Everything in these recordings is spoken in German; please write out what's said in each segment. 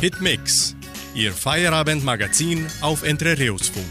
Hitmix, Ihr Feierabendmagazin auf Entrerios-Funk.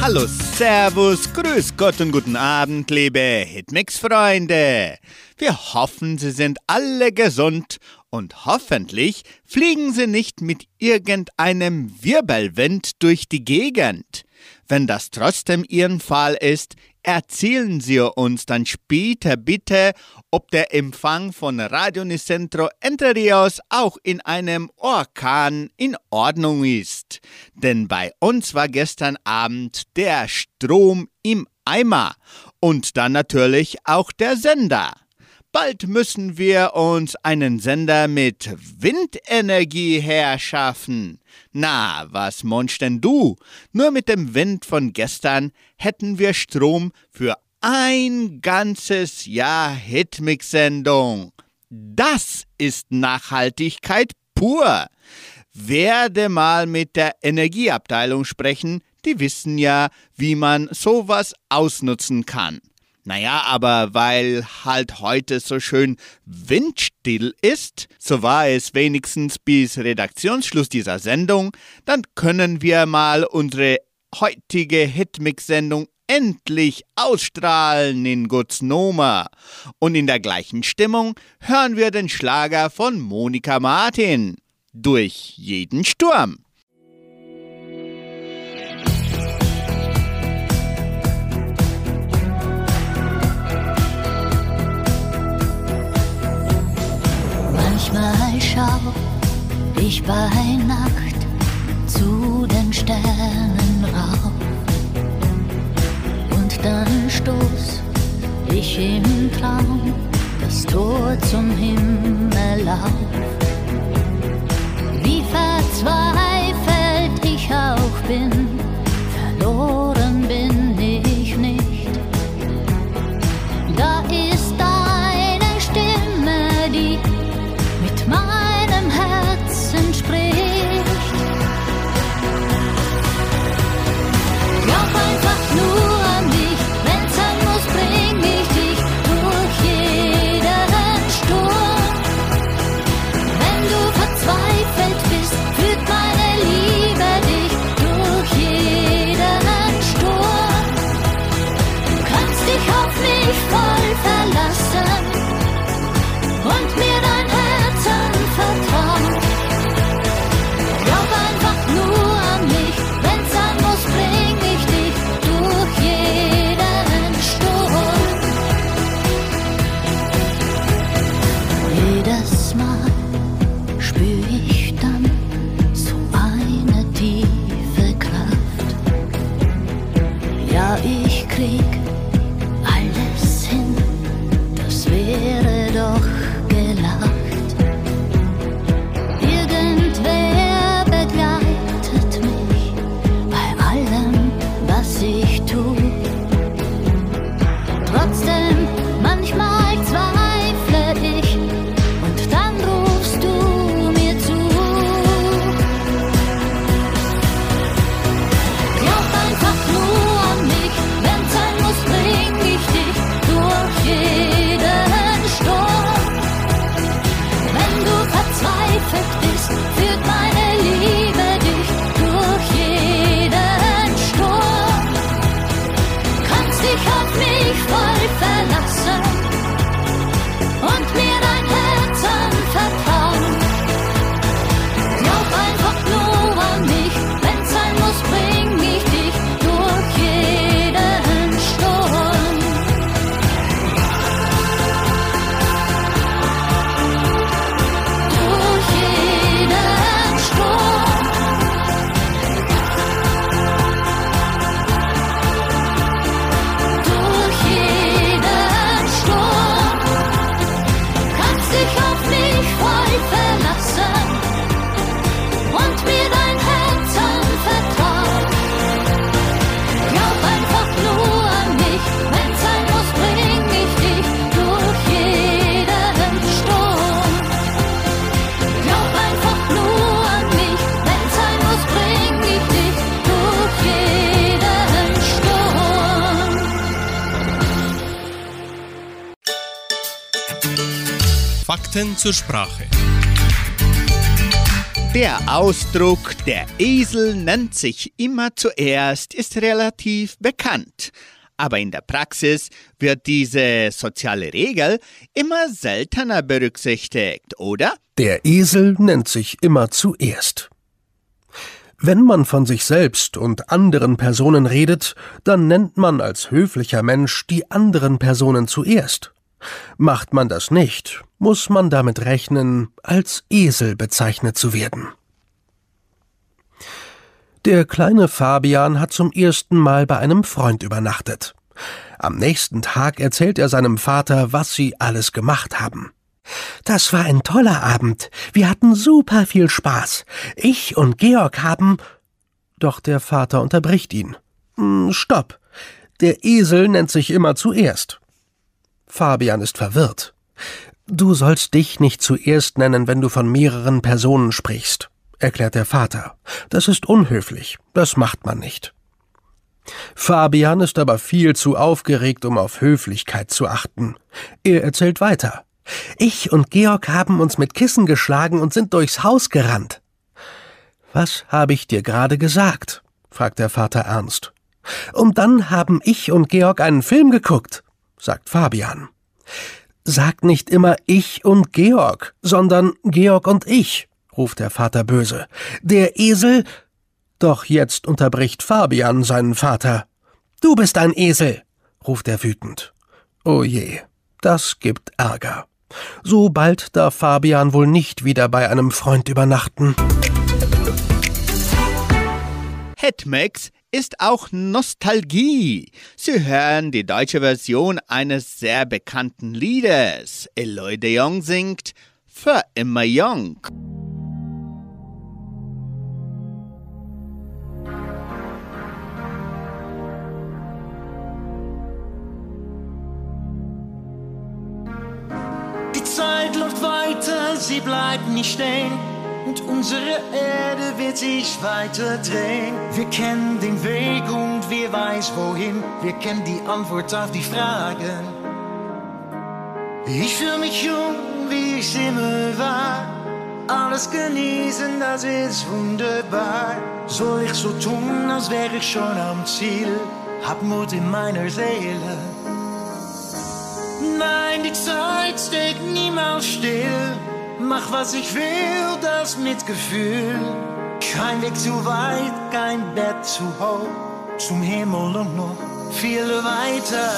Hallo, Servus, Grüß Gott und guten Abend, liebe Hitmix-Freunde. Wir hoffen, Sie sind alle gesund und hoffentlich fliegen Sie nicht mit irgendeinem Wirbelwind durch die Gegend. Wenn das trotzdem Ihren Fall ist, erzählen Sie uns dann später bitte, ob der Empfang von Radio Nicentro Entre Rios auch in einem Orkan in Ordnung ist. Denn bei uns war gestern Abend der Strom im Eimer und dann natürlich auch der Sender. Bald müssen wir uns einen Sender mit Windenergie herschaffen. Na, was monst denn du? Nur mit dem Wind von gestern hätten wir Strom für ein ganzes Jahr Hitmix-Sendung. Das ist Nachhaltigkeit pur. Werde mal mit der Energieabteilung sprechen, die wissen ja, wie man sowas ausnutzen kann. Naja, aber weil halt heute so schön windstill ist, so war es wenigstens bis Redaktionsschluss dieser Sendung, dann können wir mal unsere heutige Hitmix-Sendung endlich ausstrahlen in Gutsnoma. Und in der gleichen Stimmung hören wir den Schlager von Monika Martin. Durch jeden Sturm. Manchmal schau ich bei Nacht zu den Sternen dann stoß ich im Traum das Tor zum Himmel auf. Wie verzweifelt ich auch bin, verloren Fakten zur Sprache. Der Ausdruck der Esel nennt sich immer zuerst ist relativ bekannt. Aber in der Praxis wird diese soziale Regel immer seltener berücksichtigt, oder? Der Esel nennt sich immer zuerst. Wenn man von sich selbst und anderen Personen redet, dann nennt man als höflicher Mensch die anderen Personen zuerst. Macht man das nicht, muss man damit rechnen, als Esel bezeichnet zu werden. Der kleine Fabian hat zum ersten Mal bei einem Freund übernachtet. Am nächsten Tag erzählt er seinem Vater, was sie alles gemacht haben. Das war ein toller Abend. Wir hatten super viel Spaß. Ich und Georg haben. Doch der Vater unterbricht ihn. Hm, stopp. Der Esel nennt sich immer zuerst. Fabian ist verwirrt. Du sollst dich nicht zuerst nennen, wenn du von mehreren Personen sprichst, erklärt der Vater. Das ist unhöflich. Das macht man nicht. Fabian ist aber viel zu aufgeregt, um auf Höflichkeit zu achten. Er erzählt weiter. Ich und Georg haben uns mit Kissen geschlagen und sind durchs Haus gerannt. Was habe ich dir gerade gesagt? fragt der Vater ernst. Und dann haben ich und Georg einen Film geguckt, sagt Fabian. Sag nicht immer ich und Georg, sondern Georg und ich, ruft der Vater böse. Der Esel. Doch jetzt unterbricht Fabian seinen Vater. Du bist ein Esel, ruft er wütend. Oh je, das gibt Ärger. So bald darf Fabian wohl nicht wieder bei einem Freund übernachten. Hetmax ist auch Nostalgie. Sie hören die deutsche Version eines sehr bekannten Liedes. Eloy de Jong singt Für immer jung. Die Zeit läuft weiter, sie bleibt nicht stehen. Und unsere Erde wird sich weiter drehen. Wir kennen den Weg und wir weiß wohin. Wir kennen die Antwort auf die Fragen. Ich fühle mich jung, wie ich immer war. Alles genießen, das ist wunderbar. Soll ich so tun, als wäre ich schon am Ziel? Hab Mut in meiner Seele. Nein, die Zeit steht niemals still. Mach was ich will, das mit Gefühl. Kein Weg zu weit, kein Bett zu hoch. Zum Himmel und noch viel weiter.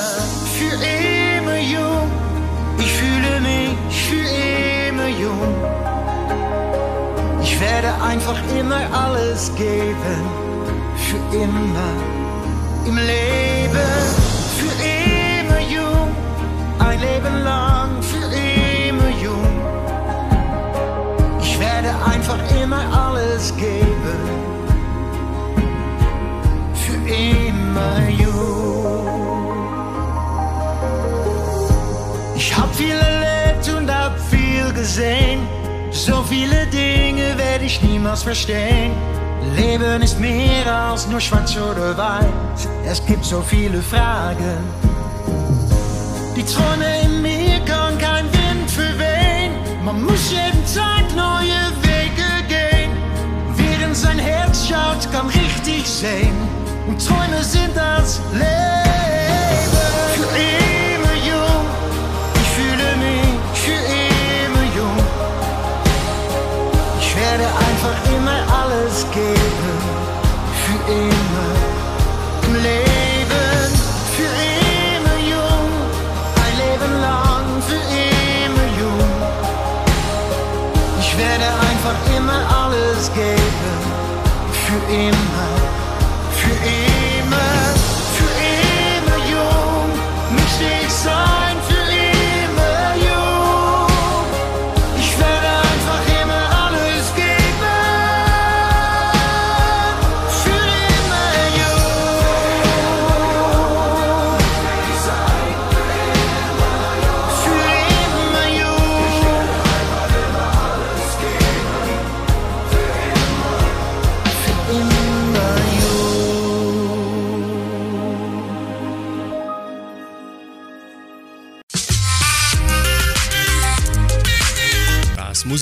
Für immer jung, ich fühle mich für immer jung. Ich werde einfach immer alles geben. Für immer im Leben. Einfach immer alles geben. Für immer jung. Ich hab viel erlebt und hab viel gesehen. So viele Dinge werde ich niemals verstehen. Leben ist mehr als nur schwarz oder weiß. Es gibt so viele Fragen. Die Träume in mir kann kein Wind verwehen. Man muss jeden Tag neue Wege. Während sein Herz schaut, kann richtig sehen. Und Träume sind das Leben. Für immer jung, ich fühle mich für immer jung. Ich werde einfach immer alles geben. Für immer Für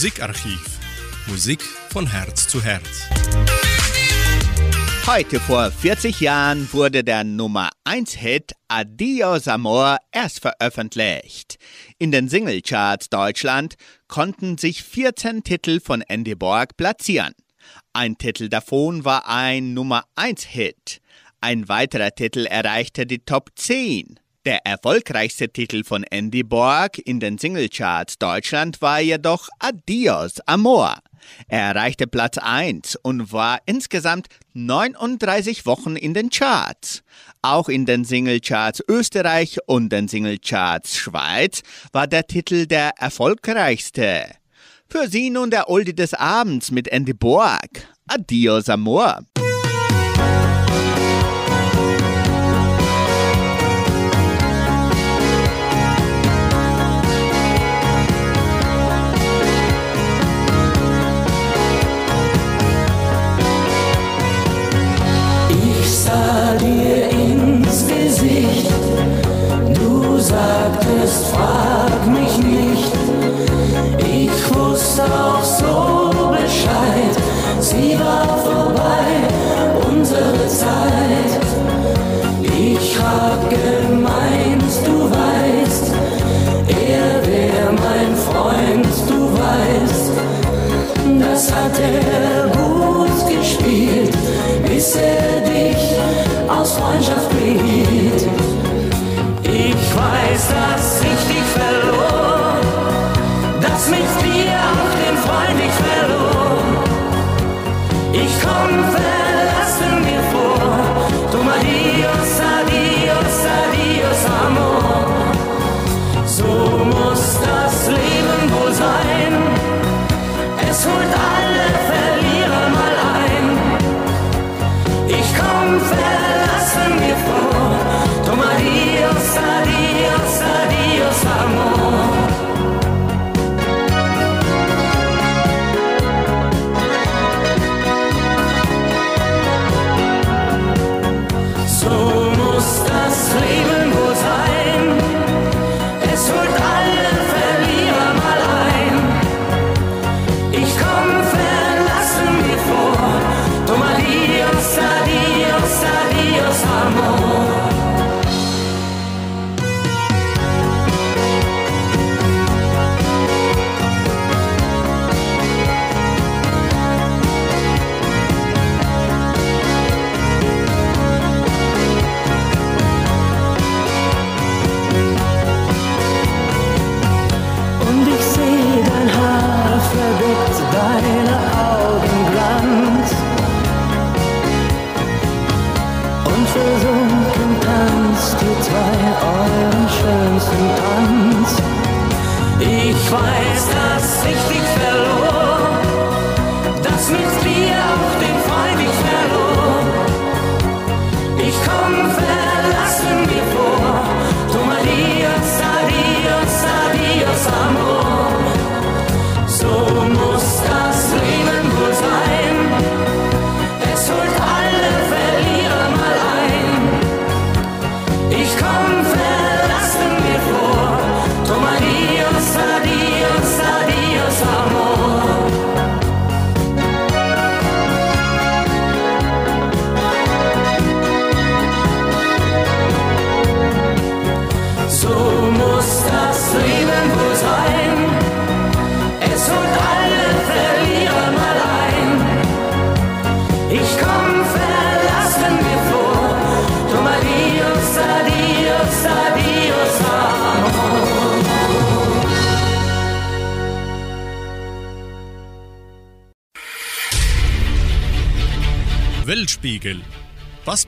Musikarchiv. Musik von Herz zu Herz. Heute vor 40 Jahren wurde der Nummer 1 Hit Adios Amor erst veröffentlicht. In den Singlecharts Deutschland konnten sich 14 Titel von Andy Borg platzieren. Ein Titel davon war ein Nummer 1 Hit. Ein weiterer Titel erreichte die Top 10. Der erfolgreichste Titel von Andy Borg in den Singlecharts Deutschland war jedoch Adios Amor. Er erreichte Platz 1 und war insgesamt 39 Wochen in den Charts. Auch in den Singlecharts Österreich und den Singlecharts Schweiz war der Titel der erfolgreichste. Für Sie nun der Oldie des Abends mit Andy Borg. Adios Amor.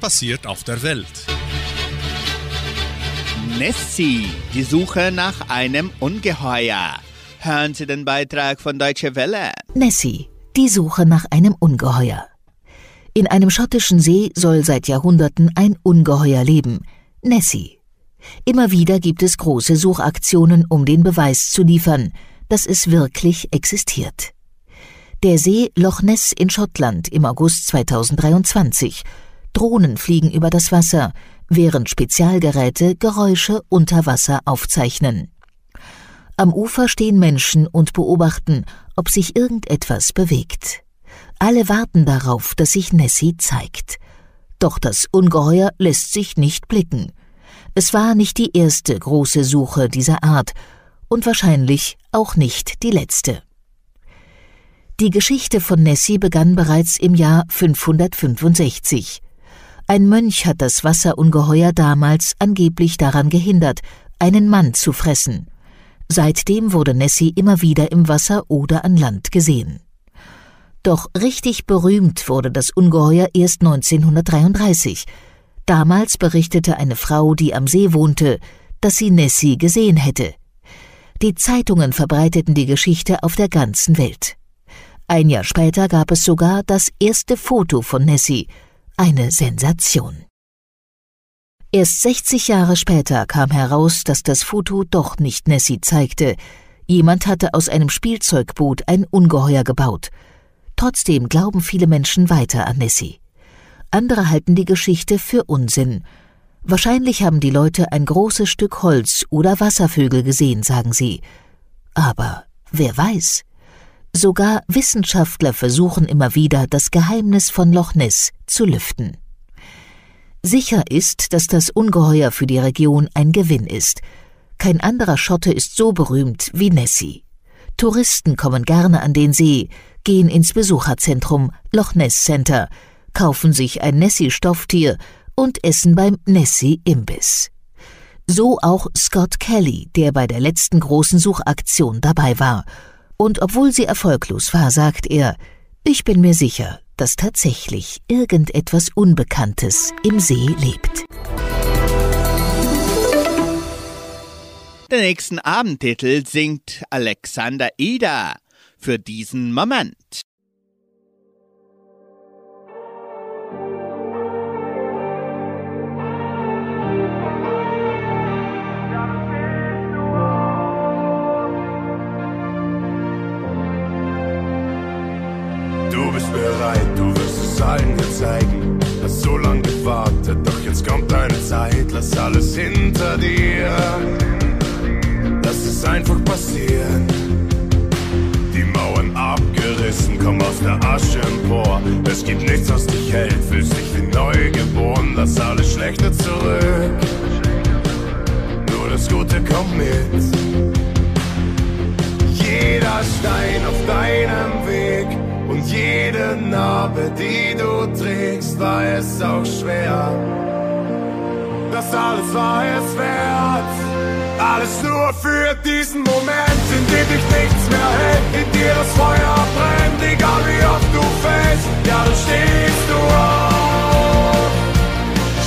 Passiert auf der Welt? Nessie, die Suche nach einem Ungeheuer. Hören Sie den Beitrag von Deutsche Welle. Nessie, die Suche nach einem Ungeheuer. In einem schottischen See soll seit Jahrhunderten ein Ungeheuer leben, Nessie. Immer wieder gibt es große Suchaktionen, um den Beweis zu liefern, dass es wirklich existiert. Der See Loch Ness in Schottland im August 2023. Drohnen fliegen über das Wasser, während Spezialgeräte Geräusche unter Wasser aufzeichnen. Am Ufer stehen Menschen und beobachten, ob sich irgendetwas bewegt. Alle warten darauf, dass sich Nessie zeigt. Doch das Ungeheuer lässt sich nicht blicken. Es war nicht die erste große Suche dieser Art und wahrscheinlich auch nicht die letzte. Die Geschichte von Nessie begann bereits im Jahr 565. Ein Mönch hat das Wasserungeheuer damals angeblich daran gehindert, einen Mann zu fressen. Seitdem wurde Nessie immer wieder im Wasser oder an Land gesehen. Doch richtig berühmt wurde das Ungeheuer erst 1933. Damals berichtete eine Frau, die am See wohnte, dass sie Nessie gesehen hätte. Die Zeitungen verbreiteten die Geschichte auf der ganzen Welt. Ein Jahr später gab es sogar das erste Foto von Nessie, eine Sensation. Erst 60 Jahre später kam heraus, dass das Foto doch nicht Nessie zeigte. Jemand hatte aus einem Spielzeugboot ein Ungeheuer gebaut. Trotzdem glauben viele Menschen weiter an Nessie. Andere halten die Geschichte für Unsinn. Wahrscheinlich haben die Leute ein großes Stück Holz oder Wasservögel gesehen, sagen sie. Aber wer weiß? Sogar Wissenschaftler versuchen immer wieder, das Geheimnis von Loch Ness zu lüften. Sicher ist, dass das Ungeheuer für die Region ein Gewinn ist. Kein anderer Schotte ist so berühmt wie Nessie. Touristen kommen gerne an den See, gehen ins Besucherzentrum Loch Ness Center, kaufen sich ein Nessie-Stofftier und essen beim Nessie-Imbiss. So auch Scott Kelly, der bei der letzten großen Suchaktion dabei war. Und obwohl sie erfolglos war, sagt er, ich bin mir sicher, dass tatsächlich irgendetwas Unbekanntes im See lebt. Den nächsten Abendtitel singt Alexander Ida für diesen Moment. Zeigen. Hast so lange gewartet, doch jetzt kommt deine Zeit. Lass alles hinter dir. Lass es einfach passieren. Die Mauern abgerissen, komm aus der Asche empor. Es gibt nichts, was dich hält, fühlst dich wie neu geboren. Lass alles Schlechte zurück. Nur das Gute kommt mit. Jeder Stein auf deinem Weg und jede Narbe, die du trägst, war es auch schwer. Das alles war es wert. Alles nur für diesen Moment, in dem dich nichts mehr hält, in dir das Feuer brennt, egal wie oft du fällst. Ja, dann stehst du auf,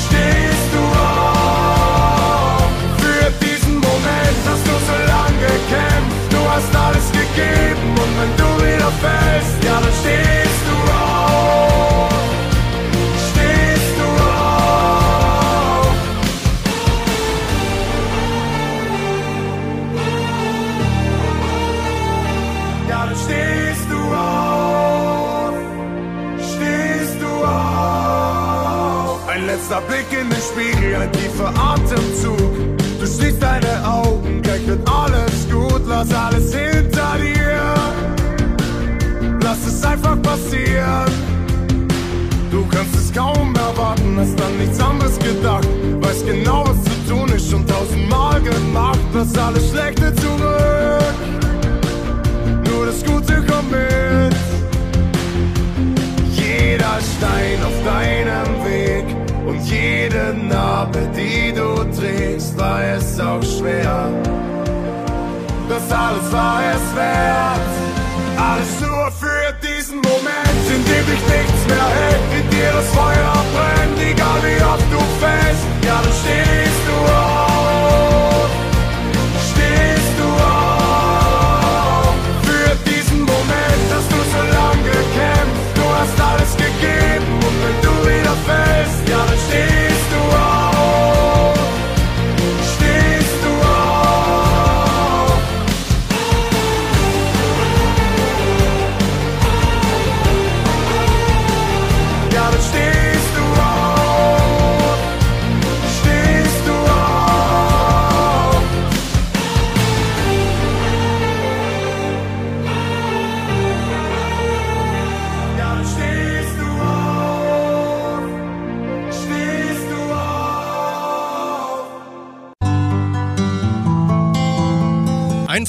stehst du auf. Für diesen Moment hast du so lange gekämpft, du hast alles gegeben und wenn du wieder fällst, letzter Blick in den Spiegel, ein tiefer Atemzug. Du schließt deine Augen, gleich wird alles gut, lass alles hinter dir. Lass es einfach passieren. Du kannst es kaum erwarten, hast an nichts anderes gedacht. Weißt genau, was zu tun ist, schon tausendmal gemacht. Lass alles Schlechte zurück. Nur das Gute kommt mit. Jeder Stein auf deinem Weg und jede Narbe, die du trägst, war es auch schwer. Das alles war es wert. Alles nur für diesen Moment, in dem dich nichts mehr hält, in dir das Feuer brennt, egal wie oft du fällst. Ja, dann stehst du auf, stehst du auf. Für diesen Moment hast du so lange gekämpft, du hast alles gegeben fällst, ja, dann stehst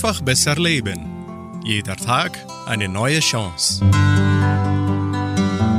einfach besser leben. Jeder Tag eine neue Chance.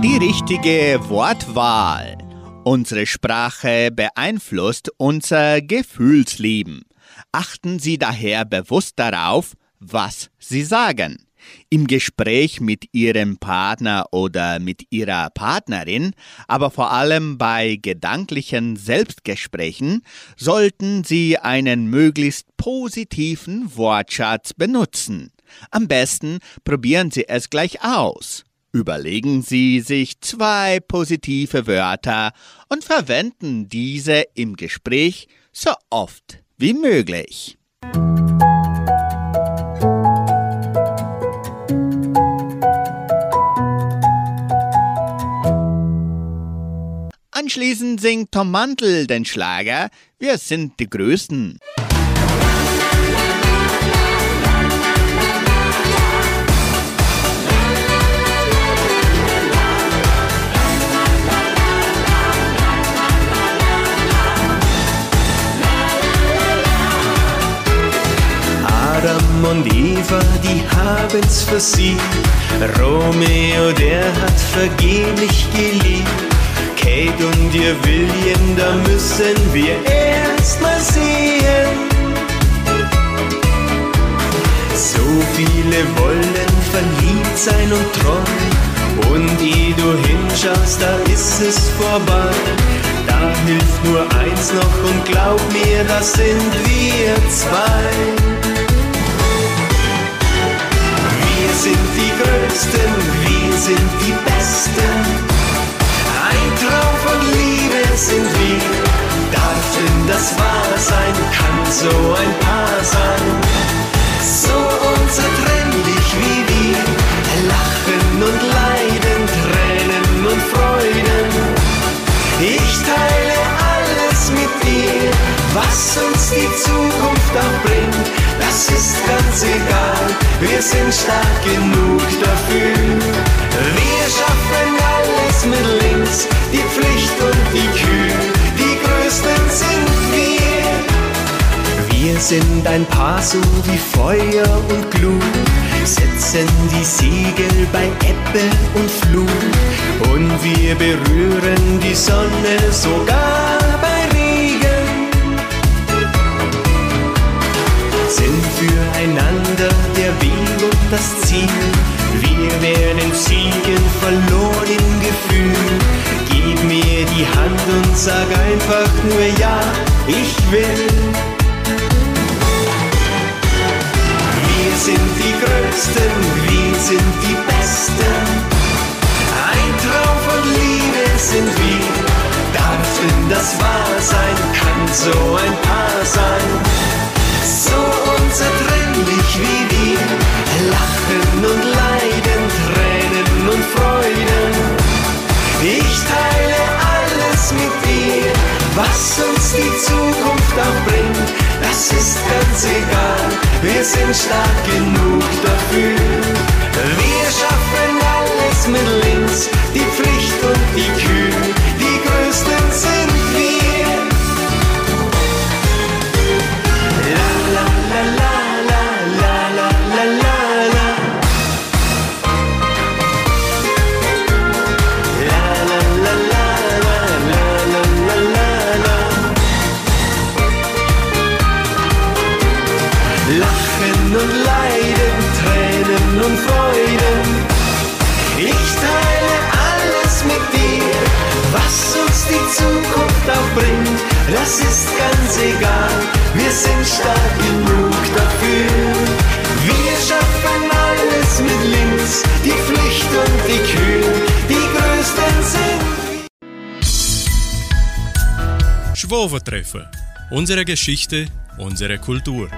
Die richtige Wortwahl. Unsere Sprache beeinflusst unser Gefühlsleben. Achten Sie daher bewusst darauf, was Sie sagen. Im Gespräch mit Ihrem Partner oder mit Ihrer Partnerin, aber vor allem bei gedanklichen Selbstgesprächen, sollten Sie einen möglichst positiven Wortschatz benutzen. Am besten probieren Sie es gleich aus. Überlegen Sie sich zwei positive Wörter und verwenden diese im Gespräch so oft wie möglich. Anschließend singt Tom Mantel den Schlager Wir sind die Größten. Adam und Eva, die haben's versiegt. Romeo, der hat vergeblich geliebt. Kate und ihr William, da müssen wir erst mal sehen. So viele wollen verliebt sein und treu. Und ehe du hinschaust, da ist es vorbei. Da hilft nur eins noch und glaub mir, das sind wir zwei. Wir sind die Größten, wir sind die Besten. Ein Traum von Liebe sind wir. Darf denn das wahr sein? Kann so ein Paar sein? So unzertrennlich wie wir. Lachen und Leiden, Tränen und Freuden. Ich teile alles mit dir, was uns die Zukunft auch bringt. Das ist ganz egal, wir sind stark genug dafür. Wir schaffen alles mit links, die Pflicht und die Kühe, die Größten sind wir. Wir sind ein Paar so wie Feuer und Glut, setzen die Segel bei Ebbe und Flut und wir berühren die Sonne sogar das Ziel. Wir werden siegen, verloren im Gefühl. Gib mir die Hand und sag einfach nur ja, ich will. Wir sind die Größten, wir sind die Besten. Ein Traum von Liebe sind wir. Darf denn das wahr sein? Kann so ein Paar sein? So unzertrennlich wie wir. Lachen und Leiden, Tränen und Freuden. Ich teile alles mit dir, was uns die Zukunft auch bringt. Das ist ganz egal, wir sind stark genug dafür. Wir schaffen alles mit links, die Pflicht und die Kühe, sind stark genug dafür. Wir schaffen alles mit links, die Pflicht und die Kühe, die größten sind. Schwovertreffen. Unsere Geschichte, unsere Kultur.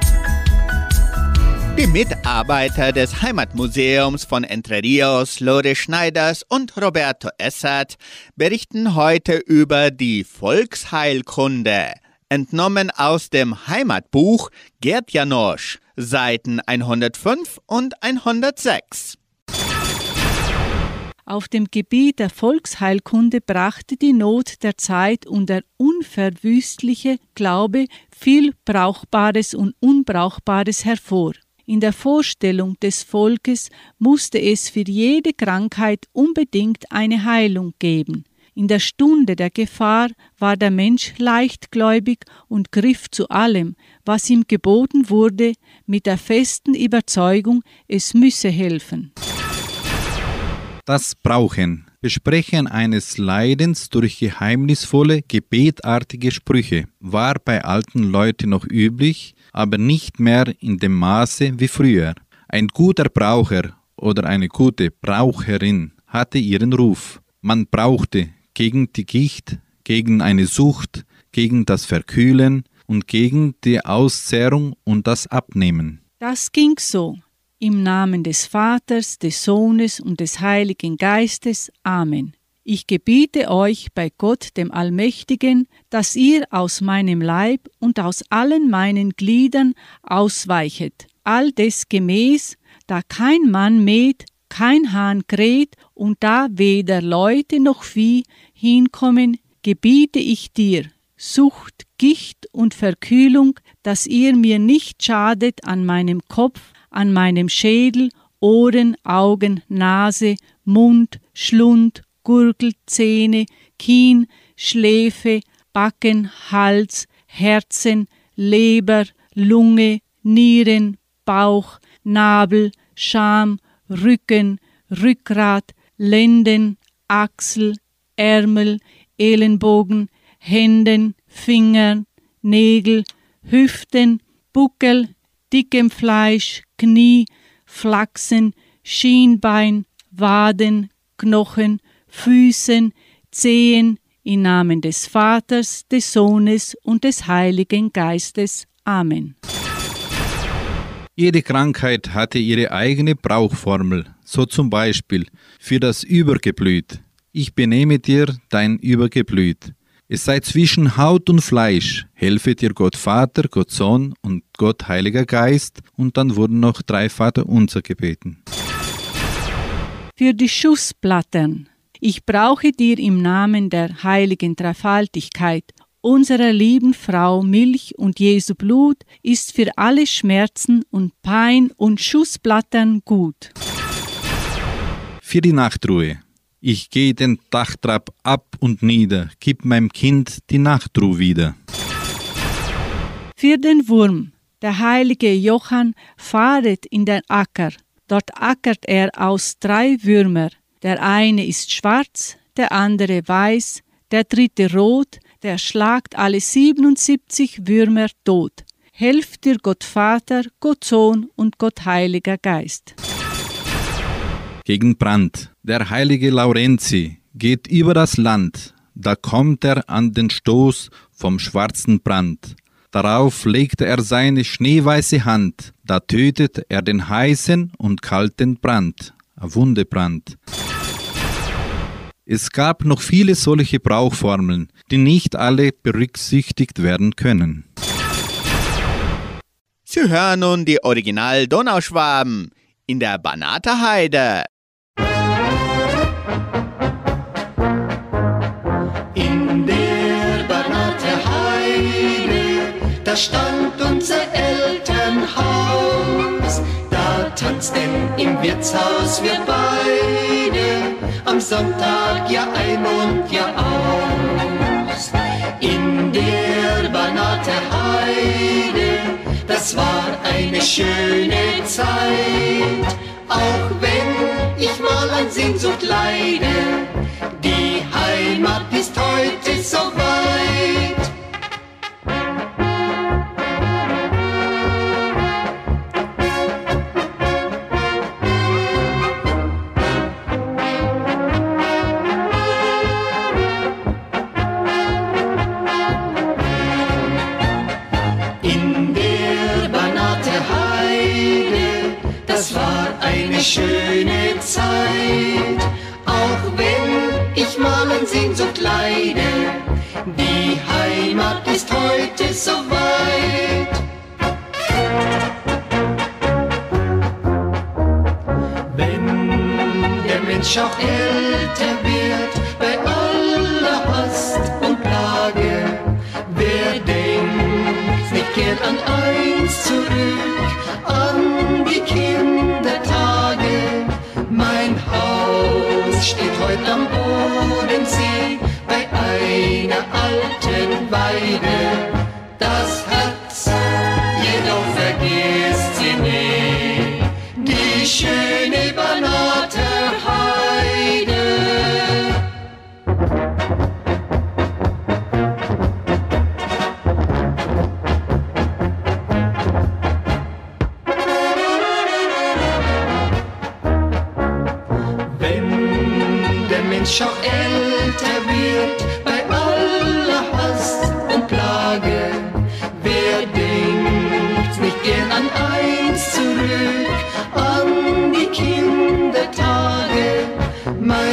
Die Mitarbeiter des Heimatmuseums von Entre Rios, Lore Schneiders und Roberto Essert berichten heute über die Volksheilkunde, entnommen aus dem Heimatbuch Gerd Janosch, Seiten 105 und 106. Auf dem Gebiet der Volksheilkunde brachte die Not der Zeit und der unverwüstliche Glaube viel Brauchbares und Unbrauchbares hervor. In der Vorstellung des Volkes musste es für jede Krankheit unbedingt eine Heilung geben. In der Stunde der Gefahr war der Mensch leichtgläubig und griff zu allem, was ihm geboten wurde, mit der festen Überzeugung, es müsse helfen. Das Brauchen, Besprechen eines Leidens durch geheimnisvolle, gebetartige Sprüche war bei alten Leuten noch üblich, aber nicht mehr in dem Maße wie früher. Ein guter Braucher oder eine gute Braucherin hatte ihren Ruf. Man brauchte gegen die Gicht, gegen eine Sucht, gegen das Verkühlen und gegen die Auszehrung und das Abnehmen. Das ging so. Im Namen des Vaters, des Sohnes und des Heiligen Geistes. Amen. Ich gebiete euch bei Gott dem Allmächtigen, dass ihr aus meinem Leib und aus allen meinen Gliedern ausweichet, all des gemäß, da kein Mann mäht, kein Hahn kräht und da weder Leute noch Vieh hinkommen, gebiete ich dir, Sucht, Gicht und Verkühlung, dass ihr mir nicht schadet an meinem Kopf, an meinem Schädel, Ohren, Augen, Nase, Mund, Schlund, Gurgel, Zähne, Kien, Schläfe, Backen, Hals, Herzen, Leber, Lunge, Nieren, Bauch, Nabel, Scham, Rücken, Rückgrat, Lenden, Achsel, Ärmel, Ellenbogen, Händen, Fingern, Nägel, Hüften, Buckel, dickem Fleisch, Knie, Flachsen, Schienbein, Waden, Knochen, Füßen, Zehen, im Namen des Vaters, des Sohnes und des Heiligen Geistes. Amen. Jede Krankheit hatte ihre eigene Brauchformel, so zum Beispiel für das Übergeblüt. Ich benehme dir dein Übergeblüt. Es sei zwischen Haut und Fleisch, helfe dir Gott Vater, Gott Sohn und Gott Heiliger Geist, und dann wurden noch drei Vater unser gebeten. Für die Schussplattern. Ich brauche dir im Namen der heiligen Dreifaltigkeit, unserer lieben Frau Milch und Jesu Blut ist für alle Schmerzen und Pein und Schussplattern gut. Für die Nachtruhe. Ich gehe den Dachtrab ab und nieder, gib meinem Kind die Nachtruhe wieder. Für den Wurm. Der heilige Johann fahret in den Acker. Dort ackert er aus drei Würmer. Der eine ist schwarz, der andere weiß, der dritte rot, der schlagt alle 77 Würmer tot. Helft dir Gott Vater, Gott Sohn und Gott Heiliger Geist. Gegen Brand. Der heilige Laurenzi geht über das Land. Da kommt er an den Stoß vom schwarzen Brand. Darauf legt er seine schneeweiße Hand. Da tötet er den heißen und kalten Brand. Wundebrand. Es gab noch viele solche Brauchformeln, die nicht alle berücksichtigt werden können. Sie hören nun die Original Donauschwaben in der Banaterheide. Da stand unser Elternhaus. Da tanzten im Wirtshaus wir beide, am Sonntag Jahr ein und Jahr aus. In der Banater Heide, das war eine schöne Zeit. Auch wenn ich mal an Sehnsucht leide, die Heimat ist die Heimat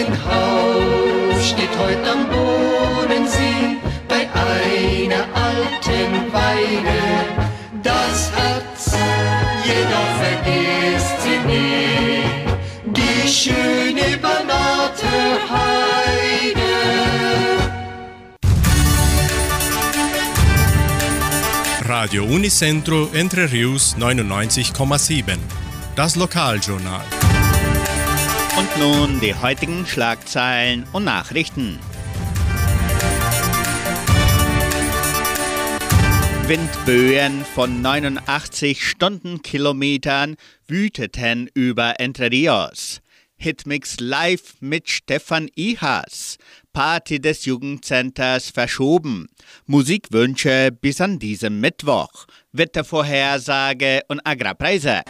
Mein Haus steht heute am Bodensee, bei einer alten Weide. Das Herz, jeder vergisst sie nie, die schöne Banater Heide. Radio Unicentro Entre Rius 99,7. Das Lokaljournal. Nun die heutigen Schlagzeilen und Nachrichten. Windböen von 89 Stundenkilometern wüteten über Entre Rios. Hitmix live mit Stefan Ihas. Party des Jugendcenters verschoben. Musikwünsche bis an diesem Mittwoch. Wettervorhersage und Agrarpreise.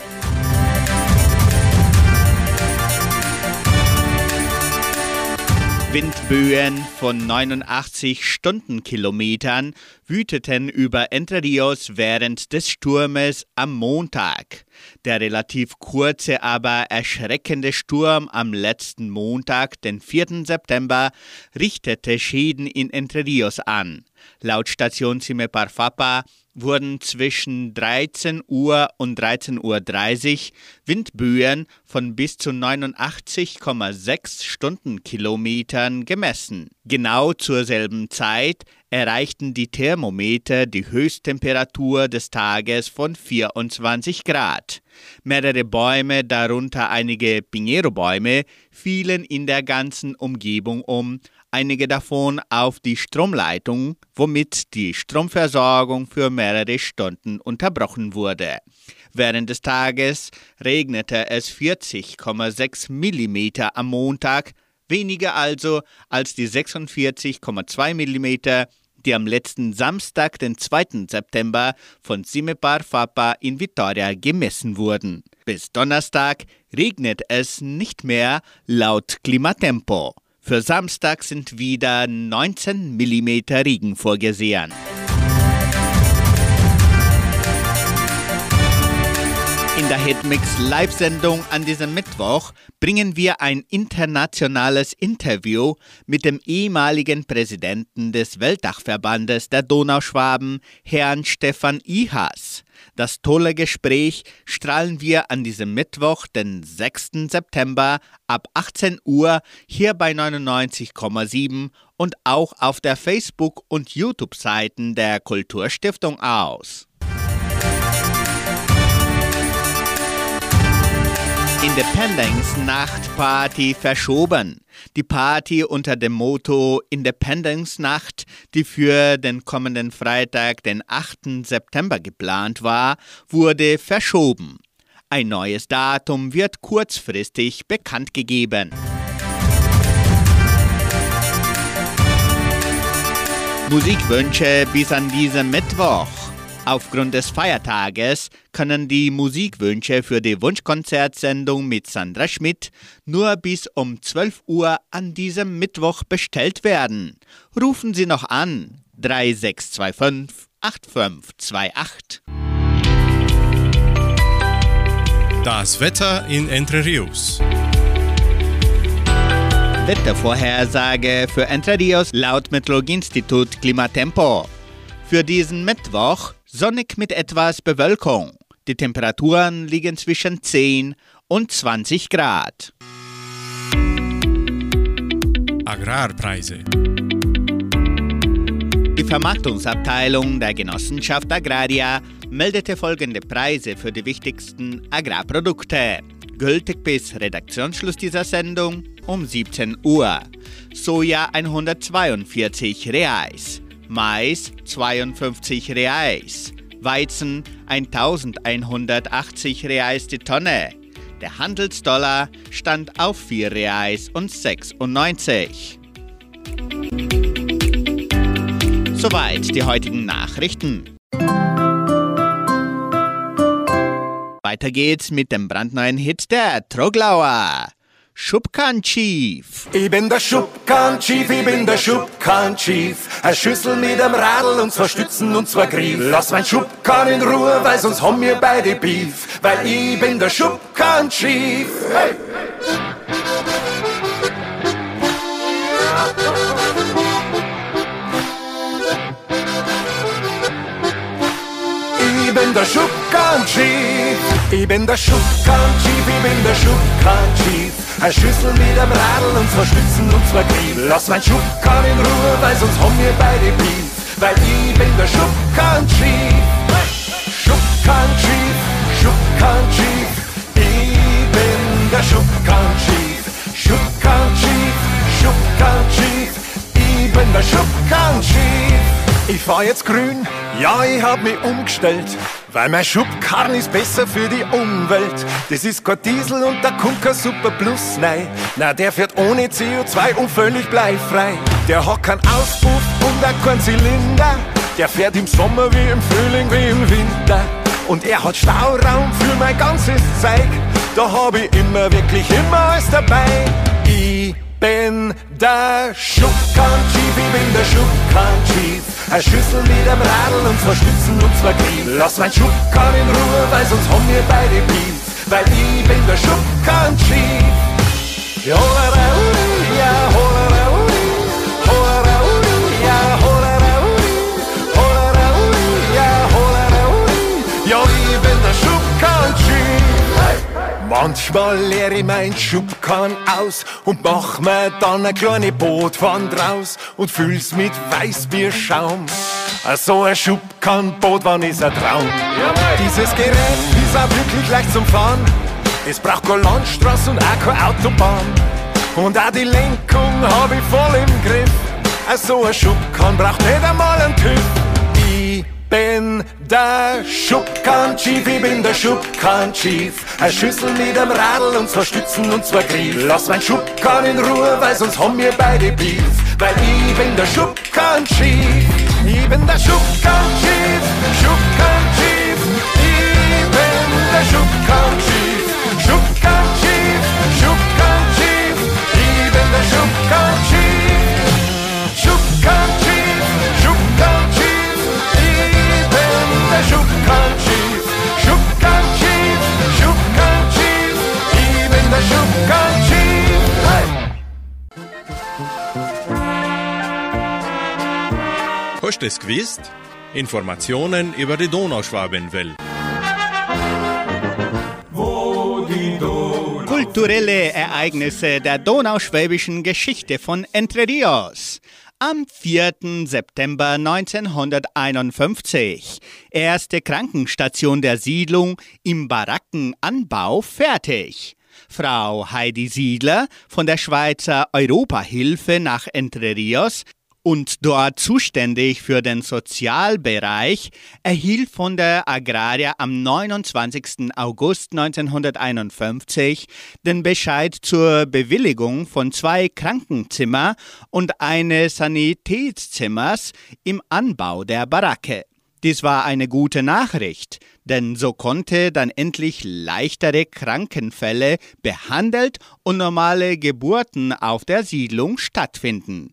Windböen von 89 Stundenkilometern wüteten über Entre Rios während des Sturmes am Montag. Der relativ kurze, aber erschreckende Sturm am letzten Montag, den 4. September, richtete Schäden in Entre Rios an. Laut Station Parfapa wurden zwischen 13 Uhr und 13.30 Uhr Windböen von bis zu 89,6 Stundenkilometern gemessen. Genau zur selben Zeit erreichten die Thermometer die Höchsttemperatur des Tages von 24 Grad. Mehrere Bäume, darunter einige Pinheiro-Bäume, fielen in der ganzen Umgebung um, einige davon auf die Stromleitung, womit die Stromversorgung für mehrere Stunden unterbrochen wurde. Während des Tages regnete es 40,6 mm am Montag, weniger also als die 46,2 mm, die am letzten Samstag, den 2. September, von Simepar Fapa in Vitoria gemessen wurden. Bis Donnerstag regnet es nicht mehr laut Klimatempo. Für Samstag sind wieder 19 mm Regen vorgesehen. In der Hitmix Live-Sendung an diesem Mittwoch bringen wir ein internationales Interview mit dem ehemaligen Präsidenten des Weltdachverbandes der Donauschwaben, Herrn Stefan Ihas. Das tolle Gespräch strahlen wir an diesem Mittwoch, den 6. September ab 18 Uhr hier bei 99,7 und auch auf der Facebook- und YouTube-Seiten der Kulturstiftung aus. Independence Nacht Party verschoben. Die Party unter dem Motto Independence Nacht, die für den kommenden Freitag, den 8. September geplant war, wurde verschoben. Ein neues Datum wird kurzfristig bekannt gegeben. Musikwünsche bis an diesem Mittwoch. Aufgrund des Feiertages können die Musikwünsche für die Wunschkonzertsendung mit Sandra Schmidt nur bis um 12 Uhr an diesem Mittwoch bestellt werden. Rufen Sie noch an 3625 8528. Das Wetter in Entre Rios. Wettervorhersage für Entre Rios laut Meteorologieinstitut Klimatempo. Für diesen Mittwoch sonnig mit etwas Bewölkung. Die Temperaturen liegen zwischen 10 und 20 Grad. Agrarpreise. Die Vermarktungsabteilung der Genossenschaft Agraria meldete folgende Preise für die wichtigsten Agrarprodukte. Gültig bis Redaktionsschluss dieser Sendung um 17 Uhr. Soja 142 Reais. Mais 52 Reais, Weizen 1180 Reais die Tonne, Der Handelsdollar stand auf 4 Reais und 96. Soweit die heutigen Nachrichten. Weiter geht's mit dem brandneuen Hit der Troglauer. Schubkan Chief. Ich bin der Schubkan Chief, ich bin der Schubkan Chief. Ein Schüssel mit dem Radl und zwei Stützen und zwei Griff. Lass mein Schubkan in Ruhe, weil sonst haben wir beide Beef. Weil ich bin der Schubkan Chief. Hey. Ich bin der Schubkan Chief. Ich bin der Schubkan Chief, ich bin der Schubkan Chief. Ein Schüssel mit dem Radl und zwei Stützen und zwei Griff. Lass mein Schubkan in Ruhe, weil sonst haben wir beide Beef. Weil ich bin der Schubkan Chief. Schubkan Chief, Schubkan Chief. Ich bin der Schubkan Chief. Schubkan Chief, Schubkan Chief. Ich bin der Schubkan Chief. Ich fahr jetzt grün, ja, ich hab mich umgestellt. Weil mein Schubkarren ist besser für die Umwelt. Das ist kein Diesel und da kommt kein Super Plus rein. Na, der fährt ohne CO2 und völlig bleifrei. Der hat keinen Auspuff und auch keinen Zylinder. Der fährt im Sommer wie im Frühling wie im Winter. Und er hat Stauraum für mein ganzes Zeug. Da hab ich immer, wirklich immer alles dabei. Ich bin der Schubkan Chief, ich bin der Schubkan Chief. Ein Schüssel mit dem Radl und zwei Stützen und zwei Griff. Lass mein Schubkan in Ruhe, weil sonst haben wir beide Beef. Weil ich bin der Schubkan Chief. Ja, Manchmal leer ich mein Schubkarren aus und mach mir dann eine kleine Bootwand raus und füll's mit Weißbierschaum. So ein Schubkarrenbootwand ist ein Traum. Dieses Gerät ist auch wirklich leicht zum Fahren. Es braucht keine Landstraße und auch keine Autobahn. Und auch die Lenkung hab ich voll im Griff. So ein Schubkarren braucht nicht einmal einen TÜV. Bin der Schubkan Chief, ich bin der Schubkan Chief. Ein Schüssel mit dem Radl und zwei Stützen und zwei Griff. Lass mein Schubkan in Ruhe, weil sonst haben wir beide Beef. Weil ich bin der Schubkan Chief. Ich bin der Schubkan Chief, Schubkan Chief. Ich bin der Schubkan Chief, Hast du? Informationen über die Donauschwabenwelle. Kulturelle Ereignisse der donauschwäbischen Geschichte von Entre Rios. Am 4. September 1951. Erste Krankenstation der Siedlung im Barackenanbau fertig. Frau Heidi Siedler von der Schweizer Europahilfe nach Entre Rios und dort zuständig für den Sozialbereich, erhielt von der Agraria am 29. August 1951 den Bescheid zur Bewilligung von zwei Krankenzimmer und eines Sanitätszimmers im Anbau der Baracke. Dies war eine gute Nachricht, denn so konnte dann endlich leichtere Krankenfälle behandelt und normale Geburten auf der Siedlung stattfinden.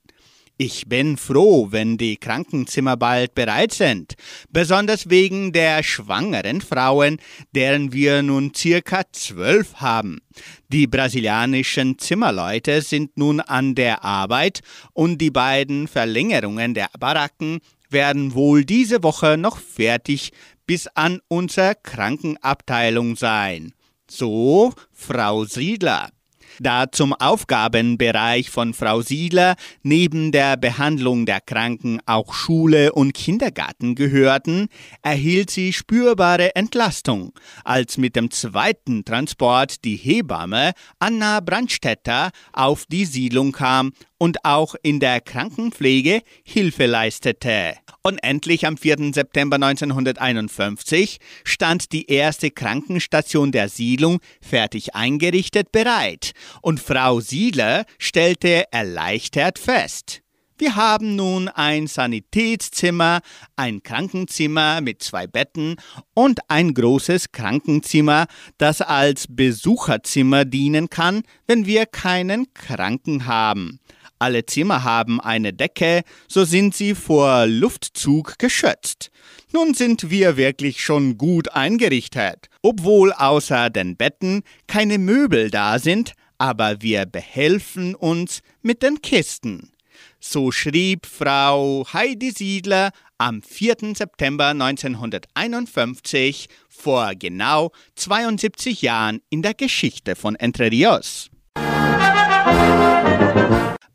Ich bin froh, wenn die Krankenzimmer bald bereit sind, besonders wegen der schwangeren Frauen, deren wir nun circa zwölf haben. Die brasilianischen Zimmerleute sind nun an der Arbeit und die beiden Verlängerungen der Baracken werden wohl diese Woche noch fertig bis an unsere Krankenabteilung sein. So, Frau Siedler. Da zum Aufgabenbereich von Frau Siedler neben der Behandlung der Kranken auch Schule und Kindergarten gehörten, erhielt sie spürbare Entlastung, als mit dem zweiten Transport die Hebamme Anna Brandstetter auf die Siedlung kam und auch in der Krankenpflege Hilfe leistete. Und endlich am 4. September 1951 stand die erste Krankenstation der Siedlung fertig eingerichtet bereit und Frau Siedler stellte erleichtert fest, wir haben nun ein Sanitätszimmer, ein Krankenzimmer mit zwei Betten und ein großes Krankenzimmer, das als Besucherzimmer dienen kann, wenn wir keinen Kranken haben. Alle Zimmer haben eine Decke, so sind sie vor Luftzug geschützt. Nun sind wir wirklich schon gut eingerichtet, obwohl außer den Betten keine Möbel da sind, aber wir behelfen uns mit den Kisten. So schrieb Frau Heidi Siedler am 4. September 1951 vor genau 72 Jahren in der Geschichte von Entre Rios.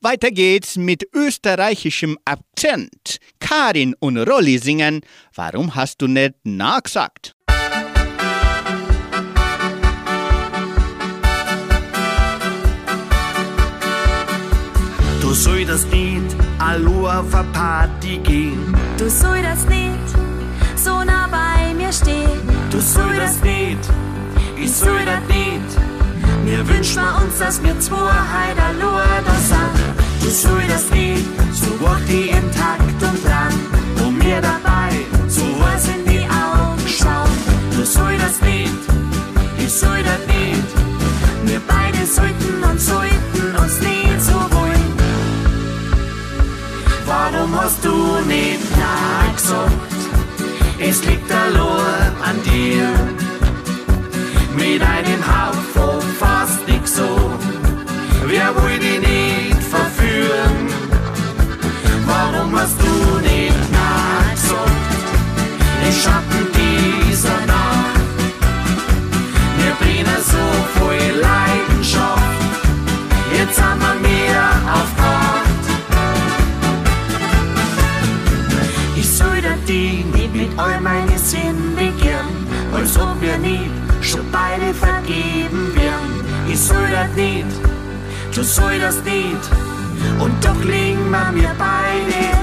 Weiter geht's mit österreichischem Akzent. Karin und Rolli singen Warum hast du nicht nachgesagt? Du solltest nicht allein auf eine Party gehen. Du solltest nicht so nah bei mir stehen. Du solltest nicht, ich soll das nicht. Wir wünschen uns, dass wir zwei heute allein da sind. Du solltest nicht so wach die im Takt und dran. Und mir dabei so was in du soll das nicht, und doch liegen wir mir beide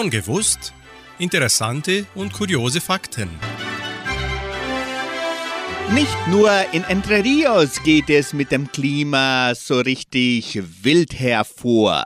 Schon gewusst? Interessante und kuriose Fakten. Nicht nur in Entre Rios geht es mit dem Klima so richtig wild hervor.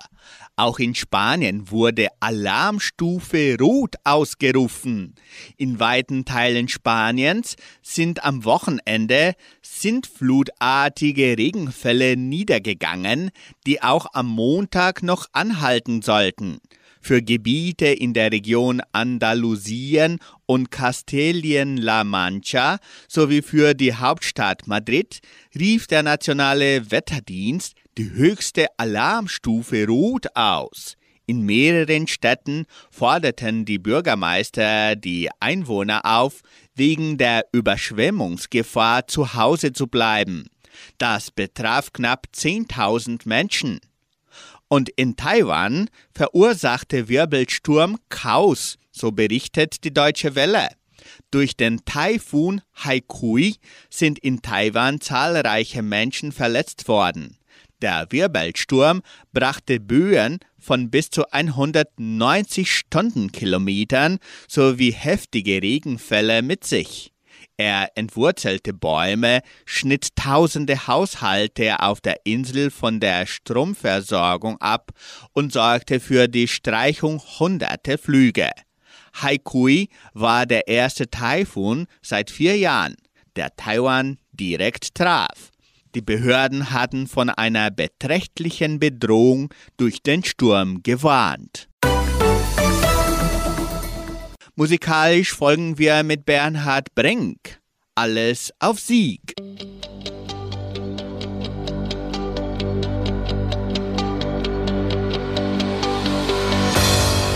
Auch in Spanien wurde Alarmstufe Rot ausgerufen. In weiten Teilen Spaniens sind am Wochenende sintflutartige Regenfälle niedergegangen, die auch am Montag noch anhalten sollten. Für Gebiete in der Region Andalusien und Kastilien-La Mancha sowie für die Hauptstadt Madrid rief der nationale Wetterdienst die höchste Alarmstufe Rot aus. In mehreren Städten forderten die Bürgermeister die Einwohner auf, wegen der Überschwemmungsgefahr zu Hause zu bleiben. Das betraf knapp 10.000 Menschen. Und in Taiwan verursachte Wirbelsturm Chaos, so berichtet die Deutsche Welle. Durch den Taifun Haikui sind in Taiwan zahlreiche Menschen verletzt worden. Der Wirbelsturm brachte Böen von bis zu 190 Stundenkilometern sowie heftige Regenfälle mit sich. Er entwurzelte Bäume, schnitt tausende Haushalte auf der Insel von der Stromversorgung ab und sorgte für die Streichung hunderter Flüge. Haikui war der erste Taifun seit vier Jahren, der Taiwan direkt traf. Die Behörden hatten von einer beträchtlichen Bedrohung durch den Sturm gewarnt. Musikalisch folgen wir mit Bernhard Brenk. Alles auf Sieg.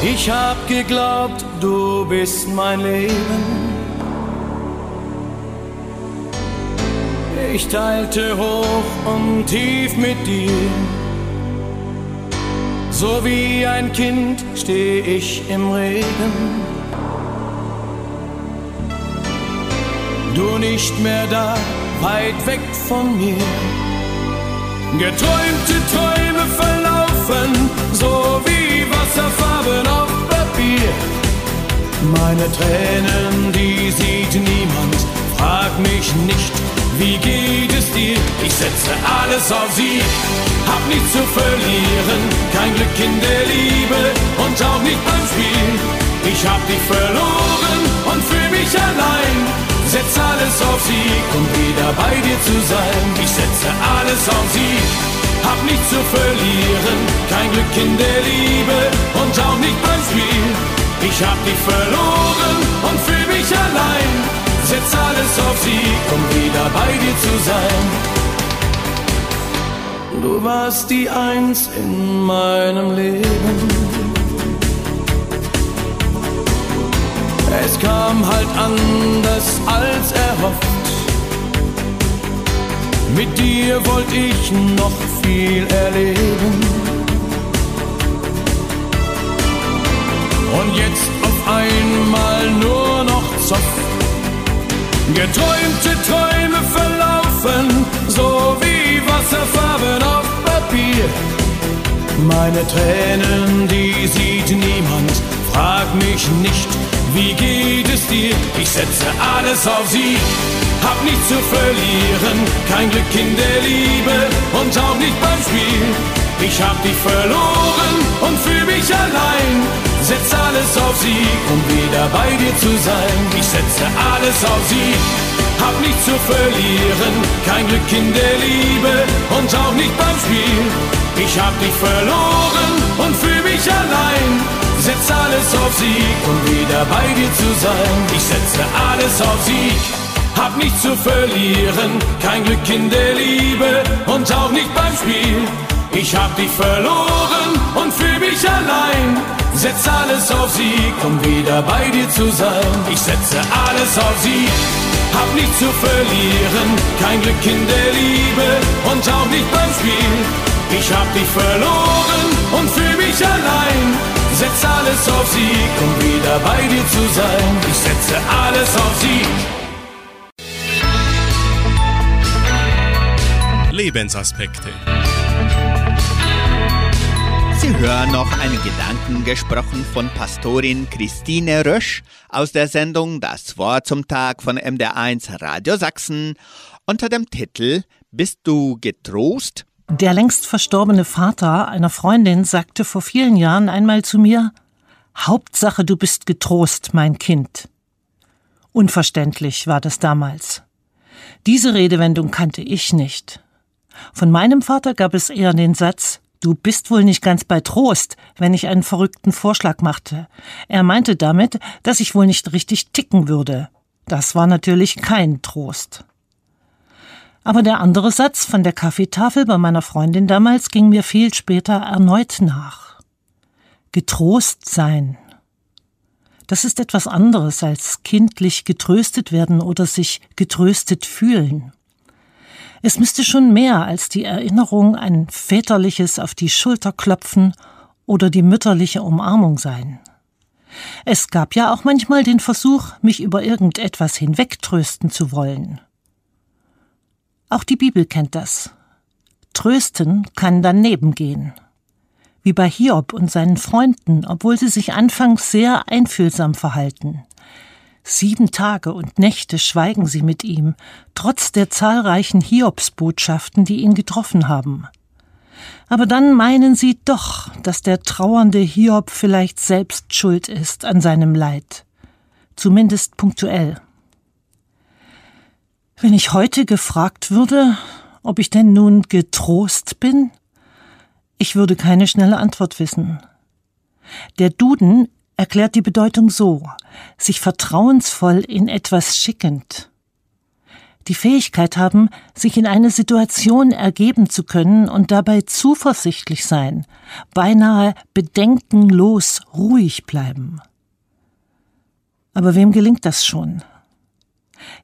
Ich hab geglaubt, du bist mein Leben. Ich teilte hoch und tief mit dir. So wie ein Kind steh ich im Regen. Du nicht mehr da, weit weg von mir. Geträumte Träume verlaufen, so wie Wasserfarben auf Papier. Meine Tränen, die sieht niemand, frag mich nicht, wie geht es dir? Ich setze alles auf sie, hab nichts zu verlieren, kein Glück in der Liebe und auch nicht beim Spiel. Ich hab dich verloren und fühl mich allein. Setz alles auf Sieg, um wieder bei dir zu sein. Ich setze alles auf Sieg, hab nichts zu verlieren, kein Glück in der Liebe und auch nicht beim Spiel. Ich hab dich verloren und fühl mich allein. Setz alles auf Sieg, um wieder bei dir zu sein. Du warst die Eins in meinem Leben. Es kam halt anders als erhofft. Mit dir wollte ich noch viel erleben. Und jetzt auf einmal nur noch Zoff. Geträumte Träume verlaufen, so wie Wasserfarben auf Papier. Meine Tränen, die sieht niemand, frag mich nicht, wie geht es dir? Ich setze alles auf sie, hab nichts zu verlieren, kein Glück in der Liebe und auch nicht beim Spiel. Ich hab dich verloren und fühl mich allein. Setz alles auf sie, um wieder bei dir zu sein. Ich setze alles auf sie, hab nichts zu verlieren, kein Glück in der Liebe und auch nicht beim Spiel. Ich hab dich verloren und fühl mich allein. Setz alles auf Sieg, um wieder bei dir zu sein. Ich setze alles auf Sieg, hab nichts zu verlieren, kein Glück in der Liebe und auch nicht beim Spiel. Ich hab dich verloren und fühl mich allein. Setz alles auf Sieg, um wieder bei dir zu sein. Ich setze alles auf Sieg, hab nichts zu verlieren, kein Glück in der Liebe und auch nicht beim Spiel. Ich hab dich verloren und fühl mich allein. Setz alles auf Sieg, um wieder bei dir zu sein. Ich setze alles auf Sieg. Lebensaspekte. Sie hören noch einen Gedanken gesprochen von Pastorin Christine Rösch aus der Sendung Das Wort zum Tag von MDR1 Radio Sachsen unter dem Titel Bist du getrost? Der längst verstorbene Vater einer Freundin sagte vor vielen Jahren einmal zu mir Hauptsache, du bist getrost, mein Kind. Unverständlich war das damals. Diese Redewendung kannte ich nicht. Von meinem Vater gab es eher den Satz Du bist wohl nicht ganz bei Trost, wenn ich einen verrückten Vorschlag machte. Er meinte damit, dass ich wohl nicht richtig ticken würde. Das war natürlich kein Trost. Aber der andere Satz von der Kaffeetafel bei meiner Freundin damals ging mir viel später erneut nach. Getrost sein. Das ist etwas anderes als kindlich getröstet werden oder sich getröstet fühlen. Es müsste schon mehr als die Erinnerung an väterliches auf die Schulter klopfen oder die mütterliche Umarmung sein. Es gab ja auch manchmal den Versuch, mich über irgendetwas hinwegtrösten zu wollen. Auch die Bibel kennt das. Trösten kann daneben gehen. Wie bei Hiob und seinen Freunden, obwohl sie sich anfangs sehr einfühlsam verhalten. Sieben Tage und Nächte schweigen sie mit ihm, trotz der zahlreichen Hiobsbotschaften, die ihn getroffen haben. Aber dann meinen sie doch, dass der trauernde Hiob vielleicht selbst schuld ist an seinem Leid. Zumindest punktuell. Wenn ich heute gefragt würde, ob ich denn nun getrost bin, ich würde keine schnelle Antwort wissen. Der Duden erklärt die Bedeutung so, sich vertrauensvoll in etwas schickend. Die Fähigkeit haben, sich in eine Situation ergeben zu können und dabei zuversichtlich sein, beinahe bedenkenlos ruhig bleiben. Aber wem gelingt das schon?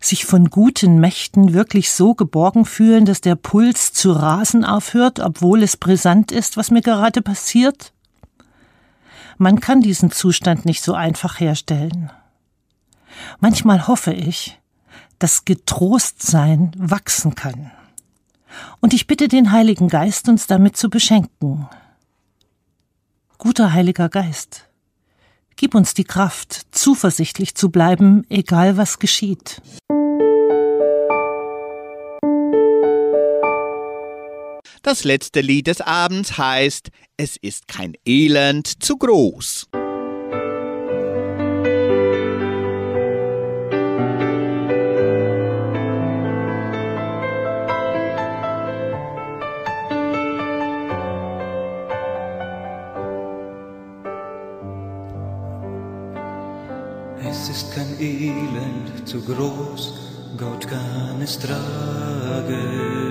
Sich von guten Mächten wirklich so geborgen fühlen, dass der Puls zu rasen aufhört, obwohl es brisant ist, was mir gerade passiert? Man kann diesen Zustand nicht so einfach herstellen. Manchmal hoffe ich, dass Getrostsein wachsen kann. Und ich bitte den Heiligen Geist, uns damit zu beschenken. Guter Heiliger Geist, Gib uns die Kraft, zuversichtlich zu bleiben, egal was geschieht. Das letzte Lied des Abends heißt Es ist kein Elend zu groß. Groß, Gott kann es tragen.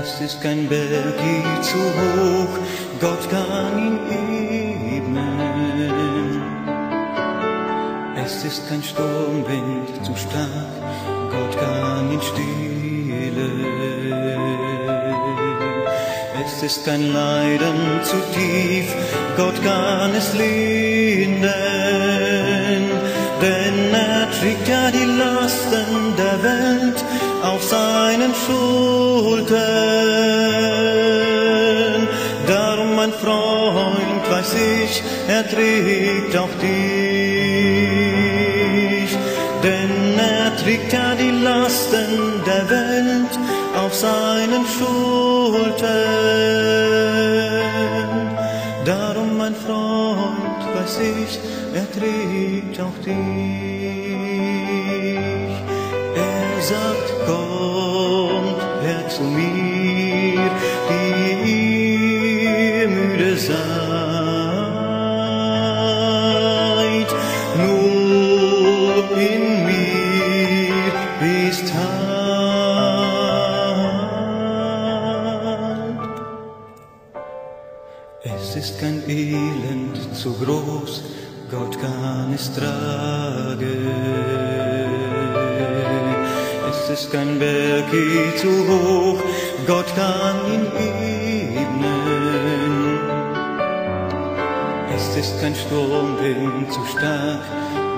Es ist kein Berg je zu hoch, Gott kann ihn ebnen. Es ist kein Sturmwind zu stark, Gott kann ihn stillen. Es ist kein Leiden zu tief, Gott kann es lindern, er ja die Lasten der Welt auf seinen Schultern. Darum, mein Freund, weiß ich, er trägt auch dich, denn er trägt ja die Lasten der Welt auf seinen Schultern. Darum, mein Freund, weiß ich, er trägt auch dich. Hoch, Gott kann ihn ebnen. Es ist kein Sturmwind zu stark,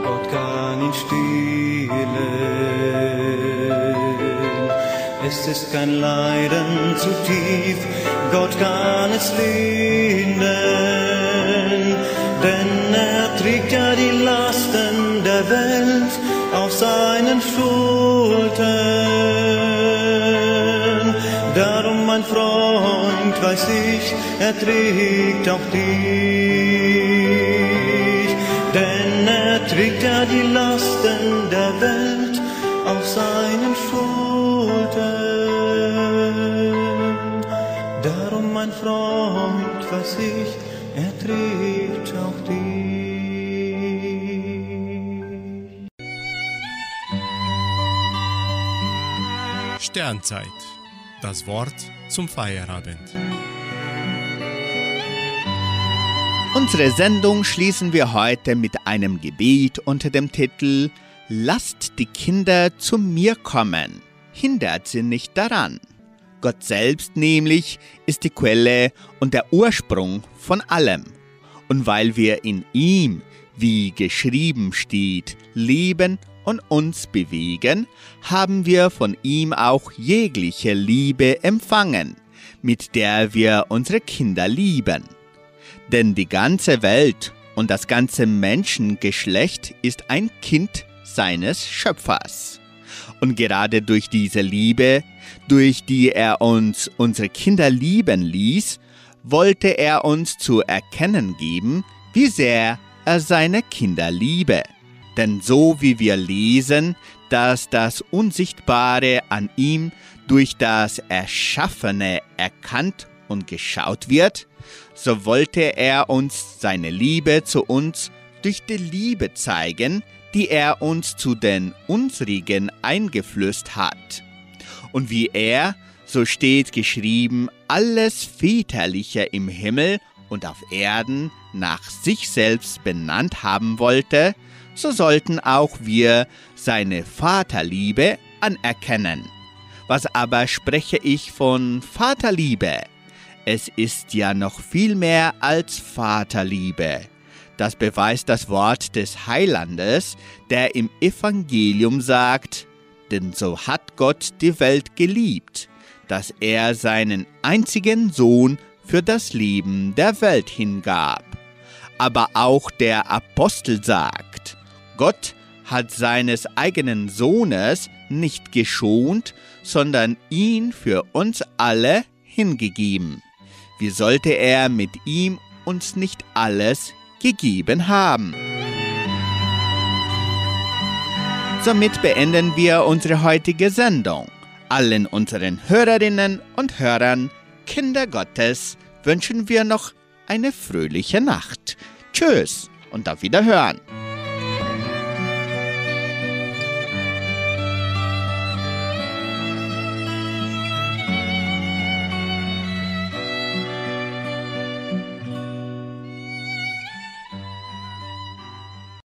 Gott kann ihn stillen. Es ist kein Leiden zu tief, Gott kann es lindern, er trägt auch dich. Denn er trägt ja die Lasten der Welt auf seinen Schultern. Darum, mein Freund, weiß ich, er trägt auch dich. Sternzeit. Das Wort zum Feierabend. Unsere Sendung schließen wir heute mit einem Gebet unter dem Titel Lasst die Kinder zu mir kommen, hindert sie nicht daran. Gott selbst nämlich ist die Quelle und der Ursprung von allem. Und weil wir in ihm, wie geschrieben steht, leben und uns bewegen, haben wir von ihm auch jegliche Liebe empfangen, mit der wir unsere Kinder lieben. Denn die ganze Welt und das ganze Menschengeschlecht ist ein Kind seines Schöpfers. Und gerade durch diese Liebe, durch die er uns unsere Kinder lieben ließ, wollte er uns zu erkennen geben, wie sehr er seine Kinder liebe. Denn so wie wir lesen, dass das Unsichtbare an ihm durch das Erschaffene erkannt und geschaut wird, so wollte er uns seine Liebe zu uns durch die Liebe zeigen, die er uns zu den unsrigen eingeflößt hat. Und wie er, so steht geschrieben, alles Väterliche im Himmel und auf Erden nach sich selbst benannt haben wollte, so sollten auch wir seine Vaterliebe anerkennen. Was aber spreche ich von Vaterliebe? Es ist ja noch viel mehr als Vaterliebe. Das beweist das Wort des Heilandes, der im Evangelium sagt, denn so hat Gott die Welt geliebt, dass er seinen einzigen Sohn für das Leben der Welt hingab. Aber auch der Apostel sagt, Gott hat seines eigenen Sohnes nicht geschont, sondern ihn für uns alle hingegeben. Wie sollte er mit ihm uns nicht alles gegeben haben? Somit beenden wir unsere heutige Sendung. Allen unseren Hörerinnen und Hörern, Kinder Gottes, wünschen wir noch eine fröhliche Nacht. Tschüss und auf Wiederhören.